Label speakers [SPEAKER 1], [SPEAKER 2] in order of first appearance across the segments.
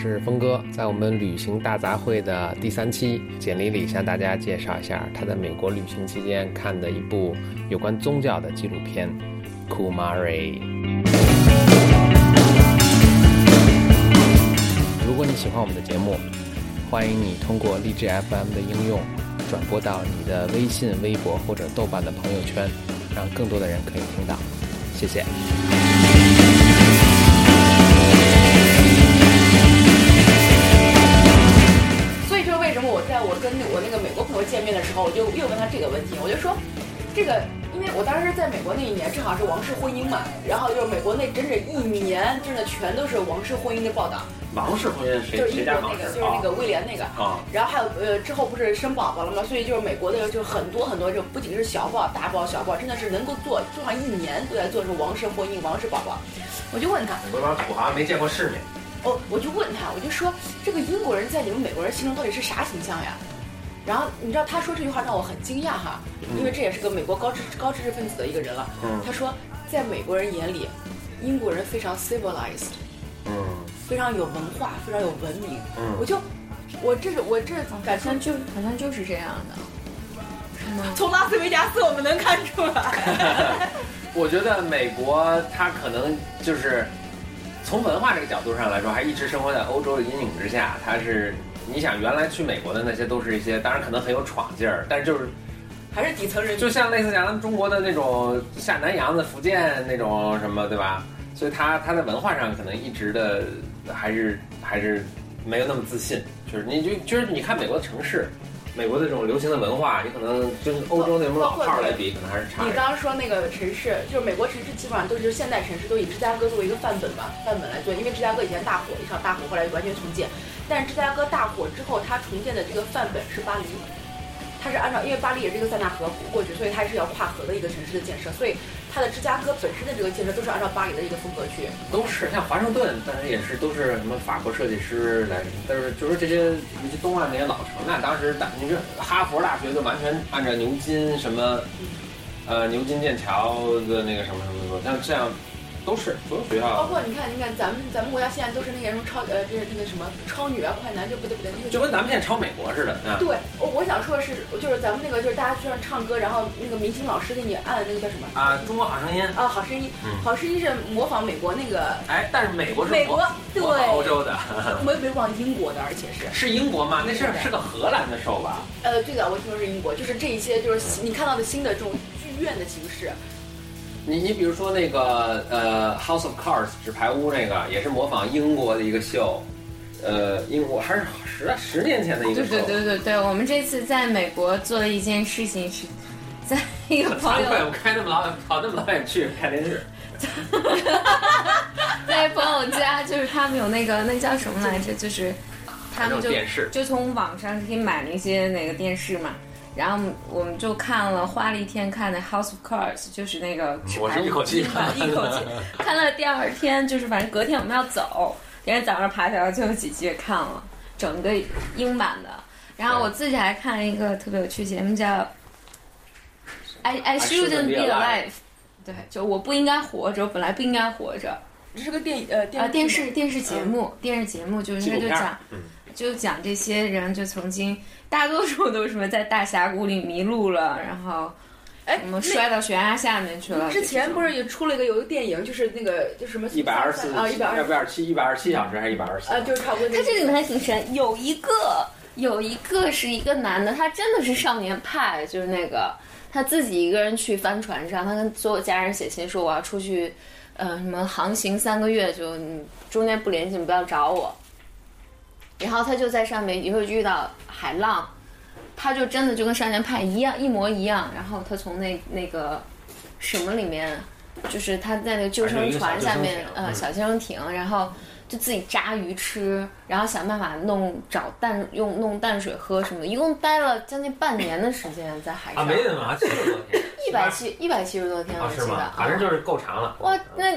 [SPEAKER 1] 是峰哥。在我们旅行大杂烩的第三期，简历里向大家介绍一下他在美国旅行期间看的一部有关宗教的纪录片《Kumari》。如果你喜欢我们的节目，欢迎你通过荔枝 FM 的应用转播到你的微信、微博或者豆瓣的朋友圈，让更多的人可以听到。谢谢。
[SPEAKER 2] 这个，因为我当时在美国那一年正好是王室婚姻嘛，然后就是美国那整整一年，真的全都是王室婚姻的报道。
[SPEAKER 3] 王室婚姻谁
[SPEAKER 2] 就是英
[SPEAKER 3] 谁家王室
[SPEAKER 2] 国那个，就是那个威廉那个。
[SPEAKER 3] 啊？
[SPEAKER 2] 然后还有呃，之后不是生宝宝了吗？所以就是美国的就很多很多，就不仅是小报、大报、小报，真的是能够做做上一年都在做这王室婚姻、王室宝宝。我就问他，
[SPEAKER 3] 美国帮土豪没见过世面，
[SPEAKER 2] 哦，我就问他，我就说这个英国人在你们美国人心中到底是啥形象呀？然后你知道他说这句话让我很惊讶哈，因为这也是个美国高知高知识分子的一个人了。
[SPEAKER 3] 嗯
[SPEAKER 2] 他说在美国人眼里，英国人非常 civilized，
[SPEAKER 3] 嗯
[SPEAKER 2] 非常有文化，非常有文明。
[SPEAKER 3] 嗯
[SPEAKER 2] 我就我这是我这感觉
[SPEAKER 4] 就好像就是这样的，是吗？
[SPEAKER 2] 从拉斯维加斯我们能看出来。
[SPEAKER 3] 我觉得美国他可能就是从文化这个角度上来说，还一直生活在欧洲的阴影之下。它是你想原来去美国的那些都是一些，当然可能很有闯劲儿，但是就是
[SPEAKER 2] 还是底层人，
[SPEAKER 3] 就像类似咱们中国的那种下南洋的福建那种什么，对吧？所以他他在文化上可能一直的还是还是没有那么自信。就是你就就是你看美国的城市，美国的这种流行的文化，你可能跟欧洲那种老炮儿来比，可能还是差
[SPEAKER 2] 你。刚刚说那个城市，就是美国城市，基本上都是现代城市，都以芝加哥作为一个范本吧，范本来做。因为芝加哥以前大火，一场大火，后来完全重建。但是芝加哥大火之后，它重建的这个范本是巴黎，它是按照因为巴黎也是一个塞纳河过去，所以它是要跨河的一个城市的建设，所以它的芝加哥本身的这个建设都是按照巴黎的一个风格去。
[SPEAKER 3] 都是像华盛顿，当然也是都是什么法国设计师来，但是就是这些尤其东岸那些老城，那当时大你说哈佛大学就完全按照牛津什么，呃牛津剑桥的那个什么什么什么，像这样都是所有学校包
[SPEAKER 2] 括你看，你看咱们咱们国家现在都是那些什么超呃，就是那个什么超女啊、快男，就不对不对，那个
[SPEAKER 3] 就跟咱们现在超美国似的啊。
[SPEAKER 2] 对，我我想说的是，就是咱们那个就是大家去上唱歌，然后那个明星老师给你按那个叫什么？
[SPEAKER 3] 啊，中国好声音，
[SPEAKER 2] 啊，好声音，
[SPEAKER 3] 嗯
[SPEAKER 2] 好声音是模仿美国那个
[SPEAKER 3] 哎，但是美国是
[SPEAKER 2] 美国对
[SPEAKER 3] 欧洲的，
[SPEAKER 2] 没模仿英国的，而且是
[SPEAKER 3] 是英国吗？那是是个荷兰的 show 吧？
[SPEAKER 2] 呃，对的，我听说是英国，就是这一些就是你看到的新的这种剧院的形式，
[SPEAKER 3] 你你比如说那个呃《House of Cards》纸牌屋那个，也是模仿英国的一个秀，呃，英国还是十十年前的一个
[SPEAKER 4] 对。对对对对，我们这次在美国做了一件事情是，在一个朋友，
[SPEAKER 3] 我开那么老远跑那么老远去看电视。
[SPEAKER 4] 在朋友家，就是他们有那个那叫什么来着，就是他们就
[SPEAKER 3] 电视
[SPEAKER 4] 就从网上可以买那些那个电视嘛。然后我们就看了，花了一天看的《House of Cards》，就是那个
[SPEAKER 3] 我是一口气
[SPEAKER 4] 看一口气看了。第二天就是反正隔天我们要走，第二天早上爬起来最后几集也看了，整个英版的。然后我自己还看了一个特别有趣节目叫《I I Shouldn't Be Alive》，对，就我不应该活着，我本来不应该活着。
[SPEAKER 2] 这是个电呃电
[SPEAKER 4] 啊，电视电视节目，电视节目就是就讲，
[SPEAKER 3] 嗯
[SPEAKER 4] 就讲这些人就曾经，大多数都是什么在大峡谷里迷路了，然后
[SPEAKER 2] 哎
[SPEAKER 4] 什么摔到悬崖下面去了。
[SPEAKER 2] 之前不是也出了一个有一个电影，就是那个就什么
[SPEAKER 3] 一百二十四
[SPEAKER 2] 啊，一百二
[SPEAKER 3] 七，一百二十七小时还是一百二十四？
[SPEAKER 2] 啊，就是差不多。
[SPEAKER 4] 他这里面还挺神，有一个有一个是一个男的，他真的是少年派，就是那个他自己一个人去帆船上，他跟所有家人写信说我要出去，呃，什么航行三个月，就你中间不联系，你不要找我。然后他就在上面也会遇到海浪，他就真的就跟少年派一样，一模一样。然后他从那那个什么里面，就是他在那个救生船下面，呃，
[SPEAKER 3] 嗯
[SPEAKER 4] 小救生艇，然后就自己扎鱼吃，然后想办法弄找淡用弄淡水喝什么的，一共待了将近半年的时间在海上，
[SPEAKER 3] 啊，没那么长，七十多天。
[SPEAKER 4] 一百七一百七十多天，我记得，？
[SPEAKER 3] 反正就是够长了。
[SPEAKER 4] 哇，那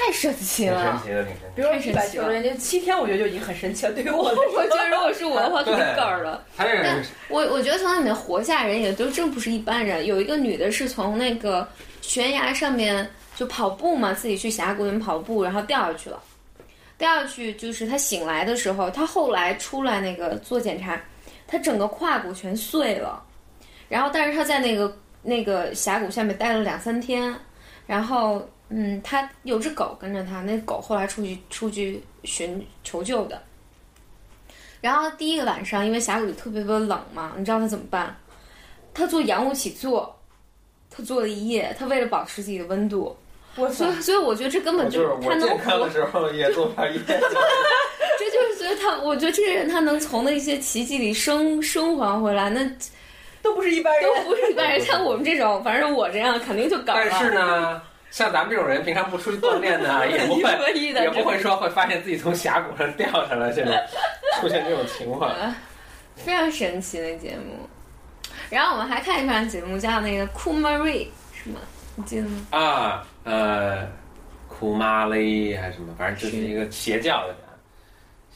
[SPEAKER 4] 太神奇了
[SPEAKER 3] 神。奇的，挺神奇。
[SPEAKER 2] 比如
[SPEAKER 4] 神奇了
[SPEAKER 2] 一百九十天，七天我觉得就已经很神奇了。对于我 来说，
[SPEAKER 4] 我觉得如果是我的话，肯定嗝儿了。
[SPEAKER 3] 他这个
[SPEAKER 4] 我我觉得从里面活下人也都真不是一般人。有一个女的是从那个悬崖上面就跑步嘛，自己去峡谷里面跑步，然后掉下去了。掉下去就是她醒来的时候，她后来出来那个做检查，她整个胯骨全碎了，然后但是她在那个那个峡谷下面待了两三天，然后嗯，他有只狗跟着他，那狗后来出去出去寻求救的。然后第一个晚上，因为峡谷里特别特别冷嘛，你知道他怎么办？他做仰卧起坐，他做了一夜，他为了保持自己的温度，
[SPEAKER 2] 我
[SPEAKER 4] 所！以所以我觉得这根本
[SPEAKER 3] 就是
[SPEAKER 4] 他能活
[SPEAKER 3] 的时候也做一夜。
[SPEAKER 4] 这就是觉得他，我觉得这些人他能从那些奇迹里生生还回来，那
[SPEAKER 2] 都不是一般人。
[SPEAKER 4] 都不是一般人。像我们这种，反正我这样肯定就搞了。
[SPEAKER 3] 但是呢，像咱们这种人，平常不出去锻炼呢，也不会也不会说会发现自己从峡谷上掉下来，这种 出现这种情况。
[SPEAKER 4] 非常神奇的节目。然后我们还看一档节目叫那个库 Marie 是吗？你记得吗？
[SPEAKER 3] 啊，呃，库玛丽还是什么，反正就是一个邪教的，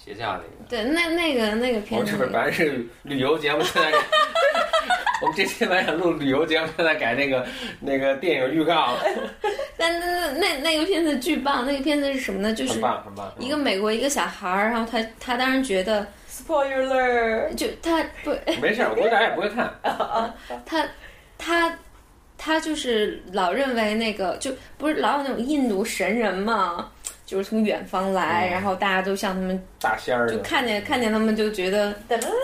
[SPEAKER 3] 邪教的一个。
[SPEAKER 4] 对，那那个那个片子
[SPEAKER 3] 们是不是本来是旅游节目，现在 我们这期本来想录旅游节目，现在改那个那个电影预告了，
[SPEAKER 4] 但那那那那个片子巨棒，那个片子是什么呢？就是
[SPEAKER 3] 很棒很棒。
[SPEAKER 4] 一个美国一个小孩儿，然后他他当时觉得
[SPEAKER 2] ，Spoiler，
[SPEAKER 4] 就他不
[SPEAKER 3] 没事儿，我估计大家也不会看。
[SPEAKER 4] 他他他就是老认为那个就不是老有那种印度神人嘛，就是从远方来，
[SPEAKER 3] 嗯
[SPEAKER 4] 然后大家都像他们
[SPEAKER 3] 大仙儿
[SPEAKER 4] 就看见看见他们就觉得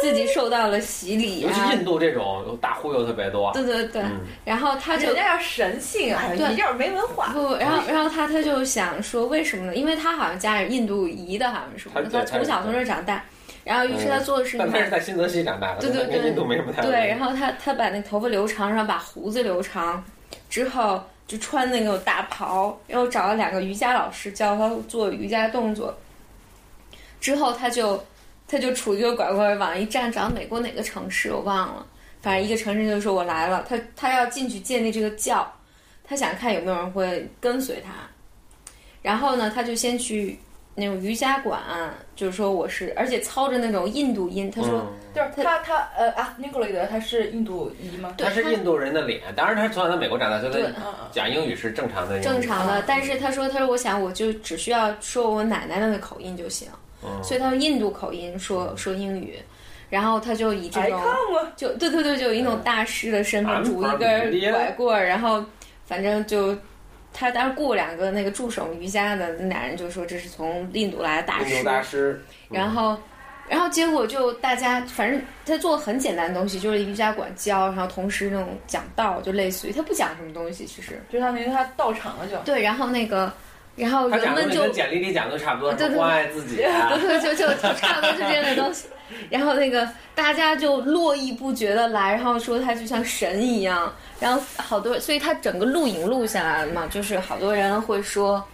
[SPEAKER 4] 自己受到了洗礼
[SPEAKER 3] 尤其
[SPEAKER 4] 啊，
[SPEAKER 3] 印度这种大忽悠特别多。
[SPEAKER 4] 对对对，
[SPEAKER 3] 嗯
[SPEAKER 4] 然后他就
[SPEAKER 2] 人家要神性啊，
[SPEAKER 4] 对
[SPEAKER 2] 你这样没文化。
[SPEAKER 4] 不，然后然后他他就想说为什么呢？因为他好像家里印度裔的，好像是
[SPEAKER 3] 他
[SPEAKER 4] 从小从这儿长大，然后于是他做的事情
[SPEAKER 3] 但他是
[SPEAKER 4] 嘛，
[SPEAKER 3] 在新泽西长大的，
[SPEAKER 4] 对对对
[SPEAKER 3] 跟印度没什么太大
[SPEAKER 4] 对，然后他他把那头发留长，然后把胡子留长，之后就穿那个大袍，然后找了两个瑜伽老师教他做瑜伽动作，之后他就他就杵一个拐棍往一站，找美国哪个城市我忘了，反正一个城市就说我来了，他他要进去建立这个教，他想看有没有人会跟随他，然后呢，他就先去那种瑜伽馆，就是说我是，而且操着那种印度音，他说。
[SPEAKER 3] 嗯
[SPEAKER 2] 就是他他呃啊，尼古雷德他是印度裔吗？
[SPEAKER 4] 对他
[SPEAKER 3] 他是印度人的脸，当然他从小在美国长大，所以。讲英语是正常的。
[SPEAKER 4] 正常的
[SPEAKER 2] 嗯，
[SPEAKER 4] 但是他说，他说我想我就只需要说我奶奶那个口音就行，
[SPEAKER 3] 嗯
[SPEAKER 4] 所以他用印度口音说说英语，然后他就以这
[SPEAKER 2] 哎
[SPEAKER 4] 种，就对对对，就以一种大师的身份拄一根拐棍儿，然后反正就他当时雇两个那个助手瑜伽的那俩人就说这是从印度来的大师
[SPEAKER 3] 印度，大师，
[SPEAKER 4] 然后。然后结果就大家，反正他做很简单的东西，就是瑜伽馆教，然后同时那种讲道，就类似于他不讲什么东西，其实
[SPEAKER 2] 就相当于他到场了就。
[SPEAKER 4] 对。然后那个，然后人们就
[SPEAKER 3] 跟简历里讲的差不多，关爱自己啊
[SPEAKER 4] 对，对，就就就差不多是这样的东西。然后那个大家就络绎不绝的来，然后说他就像神一样。然后好多，所以他整个录影录下来了嘛，就是好多人会说，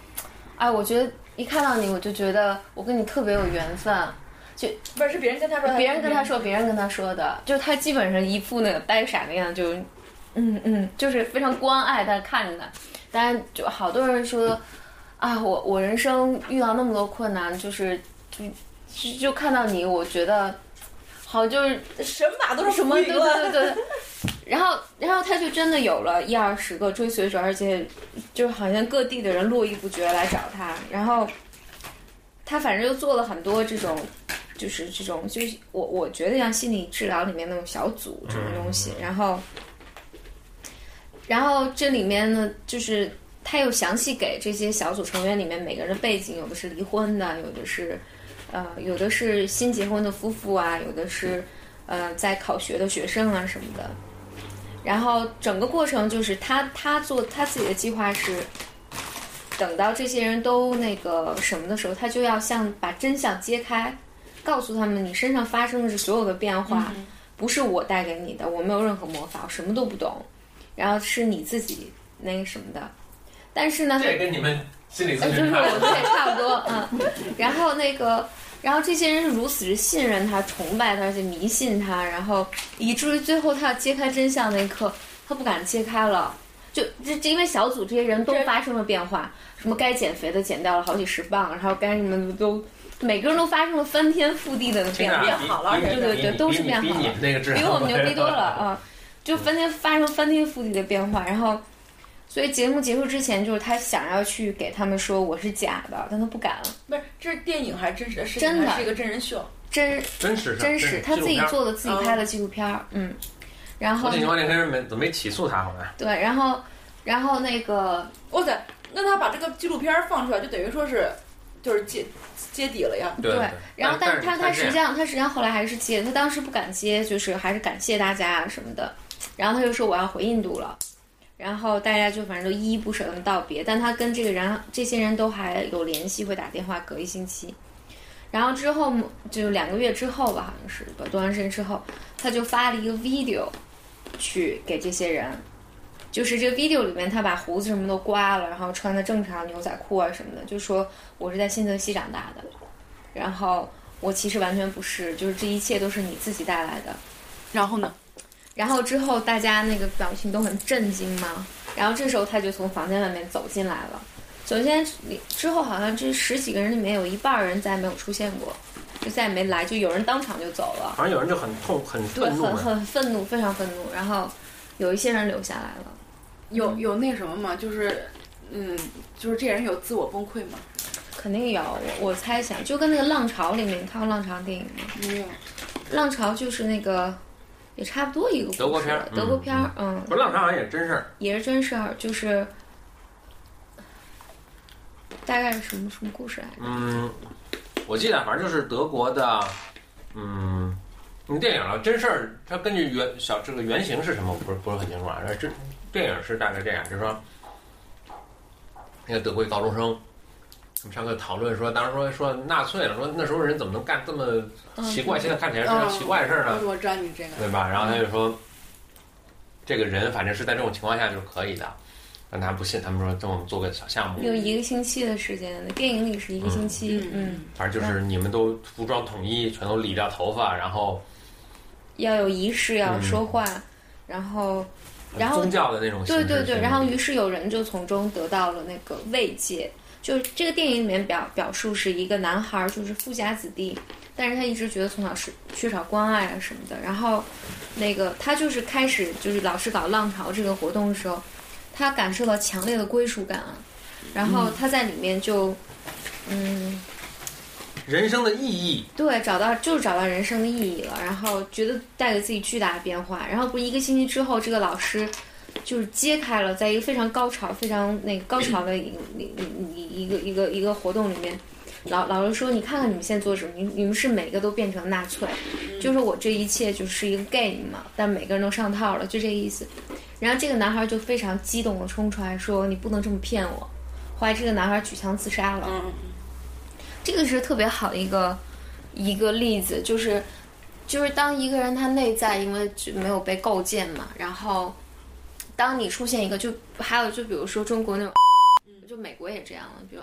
[SPEAKER 4] 哎，我觉得一看到你，我就觉得我跟你特别有缘分。
[SPEAKER 2] 就不是是别人跟他说，
[SPEAKER 4] 别人跟他说，别人跟他说的，就他基本上一副那个呆傻那样，就，嗯嗯，就是非常关爱他看着他。当然，就好多人说，啊，我我人生遇到那么多困难，就是就看到你，我觉得好就是
[SPEAKER 2] 神马都是
[SPEAKER 4] 什么对对对对。然后，然后他就真的有了一二十个追随者，而且就好像各地的人络绎不绝来找他。然后他反正就做了很多这种，就是这种，就是我我觉得像心理治疗里面那种小组这种东西。然后，然后这里面呢，就是他又详细给这些小组成员里面每个人的背景，有的是离婚的，有的是呃，有的是新结婚的夫妇啊，有的是呃在考学的学生啊什么的。然后整个过程就是他他做他自己的计划是，等到这些人都那个什么的时候，他就要像把真相揭开，告诉他们你身上发生的是所有的变化，不是我带给你的，我没有任何魔法，我什么都不懂，然后是你自己那个什么的。但是呢，
[SPEAKER 3] 这跟你们心理咨
[SPEAKER 4] 呃，就是。我觉得也差不多，嗯。然后那个，然后这些人是如此之信任他、崇拜他，而且迷信他，然后以至于最后他要揭开真相那一刻，他不敢揭开了。就这，这因为小组这些人都发生了变化，什么该减肥的减掉了好几十磅，然后该什么的都，每个人都发生了翻天覆地的变化。
[SPEAKER 2] 变好了对
[SPEAKER 4] 对对都是变好了比我们牛逼多了啊！就翻天发生翻天覆地的变化，然后，所以节目结束之前，就是他想要去给他们说我是假的，但他不敢了。
[SPEAKER 2] 不是这是电影还是真实的事情？
[SPEAKER 4] 真的
[SPEAKER 2] 是一个真人秀？
[SPEAKER 4] 真
[SPEAKER 3] 真实
[SPEAKER 4] 真实，他自己做的自己拍的纪录片儿，嗯，然后
[SPEAKER 3] 那黑人没怎么没起诉他好像？
[SPEAKER 4] 对，然后然后那个
[SPEAKER 2] 哇塞，那他把这个纪录片放出来，就等于说是就是揭揭底了呀。
[SPEAKER 3] 对
[SPEAKER 4] 对，然后但是他他实际
[SPEAKER 3] 上
[SPEAKER 4] 上他实际上后来还是接，他当时不敢接，就是还是感谢大家啊什么的，然后他就说我要回印度了。然后大家就反正都依依不舍的道别，但他跟这个人这些人都还有联系，会打电话，隔一星期。然后之后就两个月之后吧，好像是多长时间之后，他就发了一个 video 去给这些人，就是这个 video 里面他把胡子什么都刮了，然后穿的正常牛仔裤啊什么的，就说我是在新泽西长大的，然后我其实完全不是，就是这一切都是你自己带来的。
[SPEAKER 2] 然后呢？
[SPEAKER 4] 然后之后大家那个表情都很震惊嘛，然后这时候他就从房间外面走进来了。首先之后好像这十几个人里面有一半人再也没有出现过，就再也没来，就有人当场就走了。
[SPEAKER 3] 好像有人就很痛很
[SPEAKER 4] 对，
[SPEAKER 3] 愤怒
[SPEAKER 4] 很很愤怒，非常愤怒。然后有一些人留下来了。
[SPEAKER 2] 有有那什么吗？就是嗯，就是这人有自我崩溃吗？
[SPEAKER 4] 肯定有，我我猜想就跟那个《浪潮》里面，你看过《浪潮》电影吗？
[SPEAKER 2] 没有。
[SPEAKER 4] 《浪潮》就是那个也差不多一个故事
[SPEAKER 3] 德国片儿
[SPEAKER 4] 德国片儿，嗯，
[SPEAKER 3] 不是浪潮好像也是真事儿，
[SPEAKER 4] 也是真事儿，就是大概是什么什么故事来着？
[SPEAKER 3] 嗯，我记得反正就是德国的，嗯，那电影了，真事儿，它根据原小这个原型是什么，我不是不是很清楚啊。这电影是大概这样，就是说，那个德国一高中生，他们上课讨论说，当时说说纳粹了，说那时候人怎么能干这么奇怪，现在看起来是件奇怪的事儿呢？
[SPEAKER 2] 我知道你这个。
[SPEAKER 3] 对吧？然后他就说，这个人反正是在这种情况下就是可以的，但他不信，他们说等我们做个小项目，
[SPEAKER 4] 有一个星期的时间，电影里是一个星期，嗯，
[SPEAKER 3] 反正就是你们都服装统一，全都理掉头发，然后
[SPEAKER 4] 要有仪式，要说话，然后，然后
[SPEAKER 3] 宗教的那种
[SPEAKER 4] 对对对，然后于是有人就从中得到了那个慰藉。就是这个电影里面表表述是一个男孩，就是富家子弟，但是他一直觉得从小是缺少关爱啊什么的。然后，那个他就是开始就是老师搞浪潮这个活动的时候，他感受到强烈的归属感啊。然后他在里面就，嗯，
[SPEAKER 3] 人生的意义，
[SPEAKER 4] 对，找到就是找到人生的意义了。然后觉得带给自己巨大的变化。然后不是一个星期之后，这个老师。就是揭开了，在一个非常高潮、非常那个高潮的一一一一个一个一个活动里面，老老师说：“你看看你们现在做什么？你你们是每个都变成纳粹，就是我这一切就是一个 game 嘛，但每个人都上套了，就这个意思。”然后这个男孩就非常激动的冲出来说：“你不能这么骗我！”后来这个男孩举枪自杀了。
[SPEAKER 2] 嗯，
[SPEAKER 4] 这个是特别好的一个一个例子，就是就是当一个人他内在因为没有被构建嘛，然后。当你出现一个，就还有就比如说中国那种，就美国也这样了，比如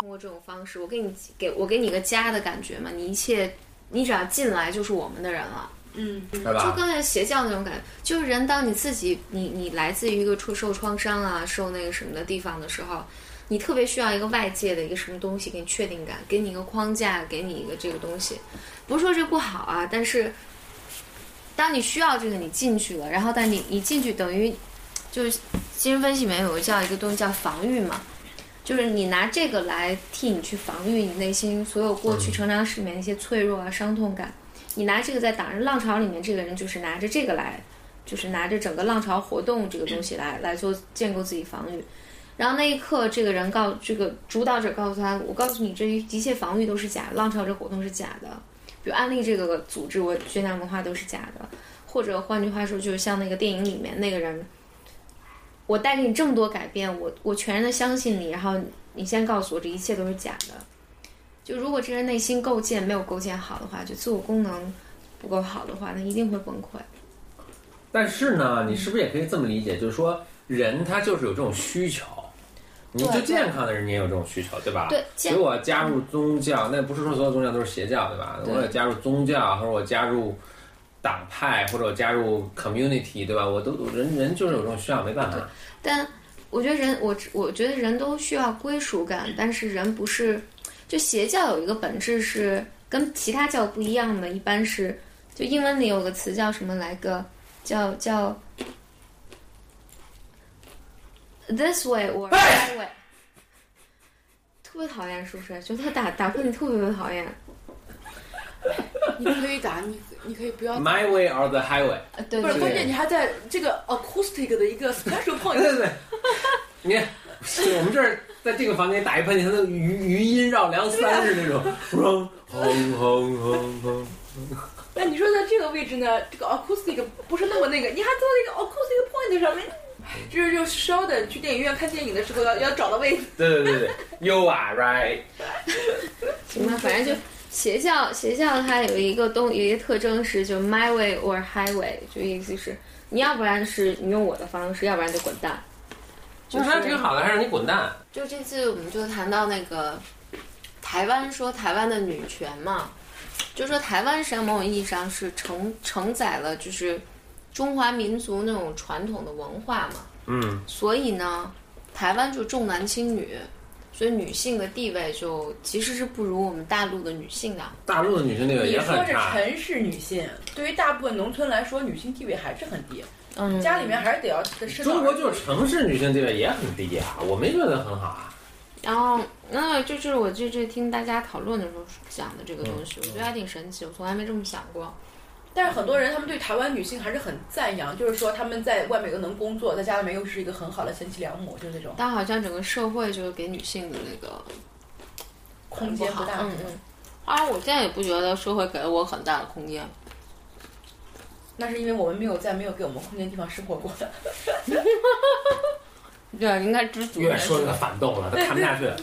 [SPEAKER 4] 通过这种方式，我给你给我给你个家的感觉嘛，你一切你只要进来就是我们的人了，
[SPEAKER 2] 嗯，
[SPEAKER 3] 对吧？
[SPEAKER 4] 就刚才邪教那种感觉，就是人当你自己你你来自于一个受受创伤啊，受那个什么的地方的时候，你特别需要一个外界的一个什么东西给你确定感，给你一个框架，给你一个这个东西，不是说这不好啊，但是当你需要这个，你进去了，然后但你你进去等于。就是精神分析里面有个叫一个东西叫防御嘛，就是你拿这个来替你去防御你内心所有过去成长史里面那些脆弱啊、伤痛感，你拿这个在打人浪潮里面，这个人就是拿着这个来，就是拿着整个浪潮活动这个东西来来做建构自己防御。然后那一刻，这个人告这个主导者告诉他：“我告诉你，这一切防御都是假的，浪潮这活动是假的，比如安利这个组织，我宣讲文化都是假的，或者换句话说，就是像那个电影里面那个人。”我带给你这么多改变，我我全然的相信你，然后你先告诉我这一切都是假的。就如果这人内心构建没有构建好的话，就自我功能不够好的话，那一定会崩溃。
[SPEAKER 3] 但是呢，你是不是也可以这么理解，就是说人他就是有这种需求，你就健康的人你也有这种需求，对吧？
[SPEAKER 4] 对，
[SPEAKER 3] 所以我加入宗教，那不是说所有宗教都是邪教，对吧？我也加入宗教，或者我加入。党派或者我加入 community，对吧？我都人人就是有这种需要，没办法。
[SPEAKER 4] 但我觉得人，我我觉得人都需要归属感，但是人不是，就邪教有一个本质是跟其他教不一样的，一般是就英文里有个词叫什么来个，叫叫 this way or that way。特别讨厌，是不是？就他打打喷嚏特别特别讨厌。
[SPEAKER 2] 你可以打，你你可以不要。
[SPEAKER 3] My way or the highway。
[SPEAKER 4] 呃对
[SPEAKER 2] 不是，关键你还在这个 acoustic 的一个 special point，
[SPEAKER 3] 对对对，你看，我们这儿在这个房间打一喷嚏，它的余余音绕梁三是那种，轰轰轰轰轰。
[SPEAKER 2] 那你说在这个位置呢，这个 acoustic 不是那么那个，你还坐在一个 acoustic point 上面，就是就烧的去电影院看电影的时候要要找到位置。
[SPEAKER 3] 对对对对，You are right。
[SPEAKER 4] 行吧，反正就学校学校它有一个东有一个特征是就 my way or highway，就意思是你要不然是你用我的方式，要不然就滚蛋。
[SPEAKER 3] 就是还挺好的，还让你滚蛋。
[SPEAKER 4] 就这次我们就谈到那个台湾，说台湾的女权嘛，就说台湾实际上某种意义上是承承载了就是中华民族那种传统的文化嘛，
[SPEAKER 3] 嗯，
[SPEAKER 4] 所以呢，台湾就重男轻女，所以女性的地位就其实是不如我们大陆的女性的。
[SPEAKER 3] 大陆的女性地位也
[SPEAKER 2] 你说是。城市女性，对于大部分农村来说，女性地位还是很低，
[SPEAKER 4] 嗯，
[SPEAKER 2] 家里面还是得要生
[SPEAKER 3] 中国就是城市女性地位也很低啊，我没觉得很好啊。
[SPEAKER 4] 然后，那就是我这这听大家讨论的时候讲的这个东西，我觉得还挺神奇，我从来没这么想过。
[SPEAKER 2] 但是很多人他们对台湾女性还是很赞扬，就是说他们在外面又能工作，在家里面又是一个很好的贤妻良母，就是那种
[SPEAKER 4] 但好像整个社会就是给女性的那个
[SPEAKER 2] 空间不大。
[SPEAKER 4] 嗯嗯。啊，我现在也不觉得社会给了我很大的空间。
[SPEAKER 2] 那是因为我们没有在没有给我们空间的地方生活过的。
[SPEAKER 4] 对，应该知足。
[SPEAKER 3] 越说越反动了，他看不下去了。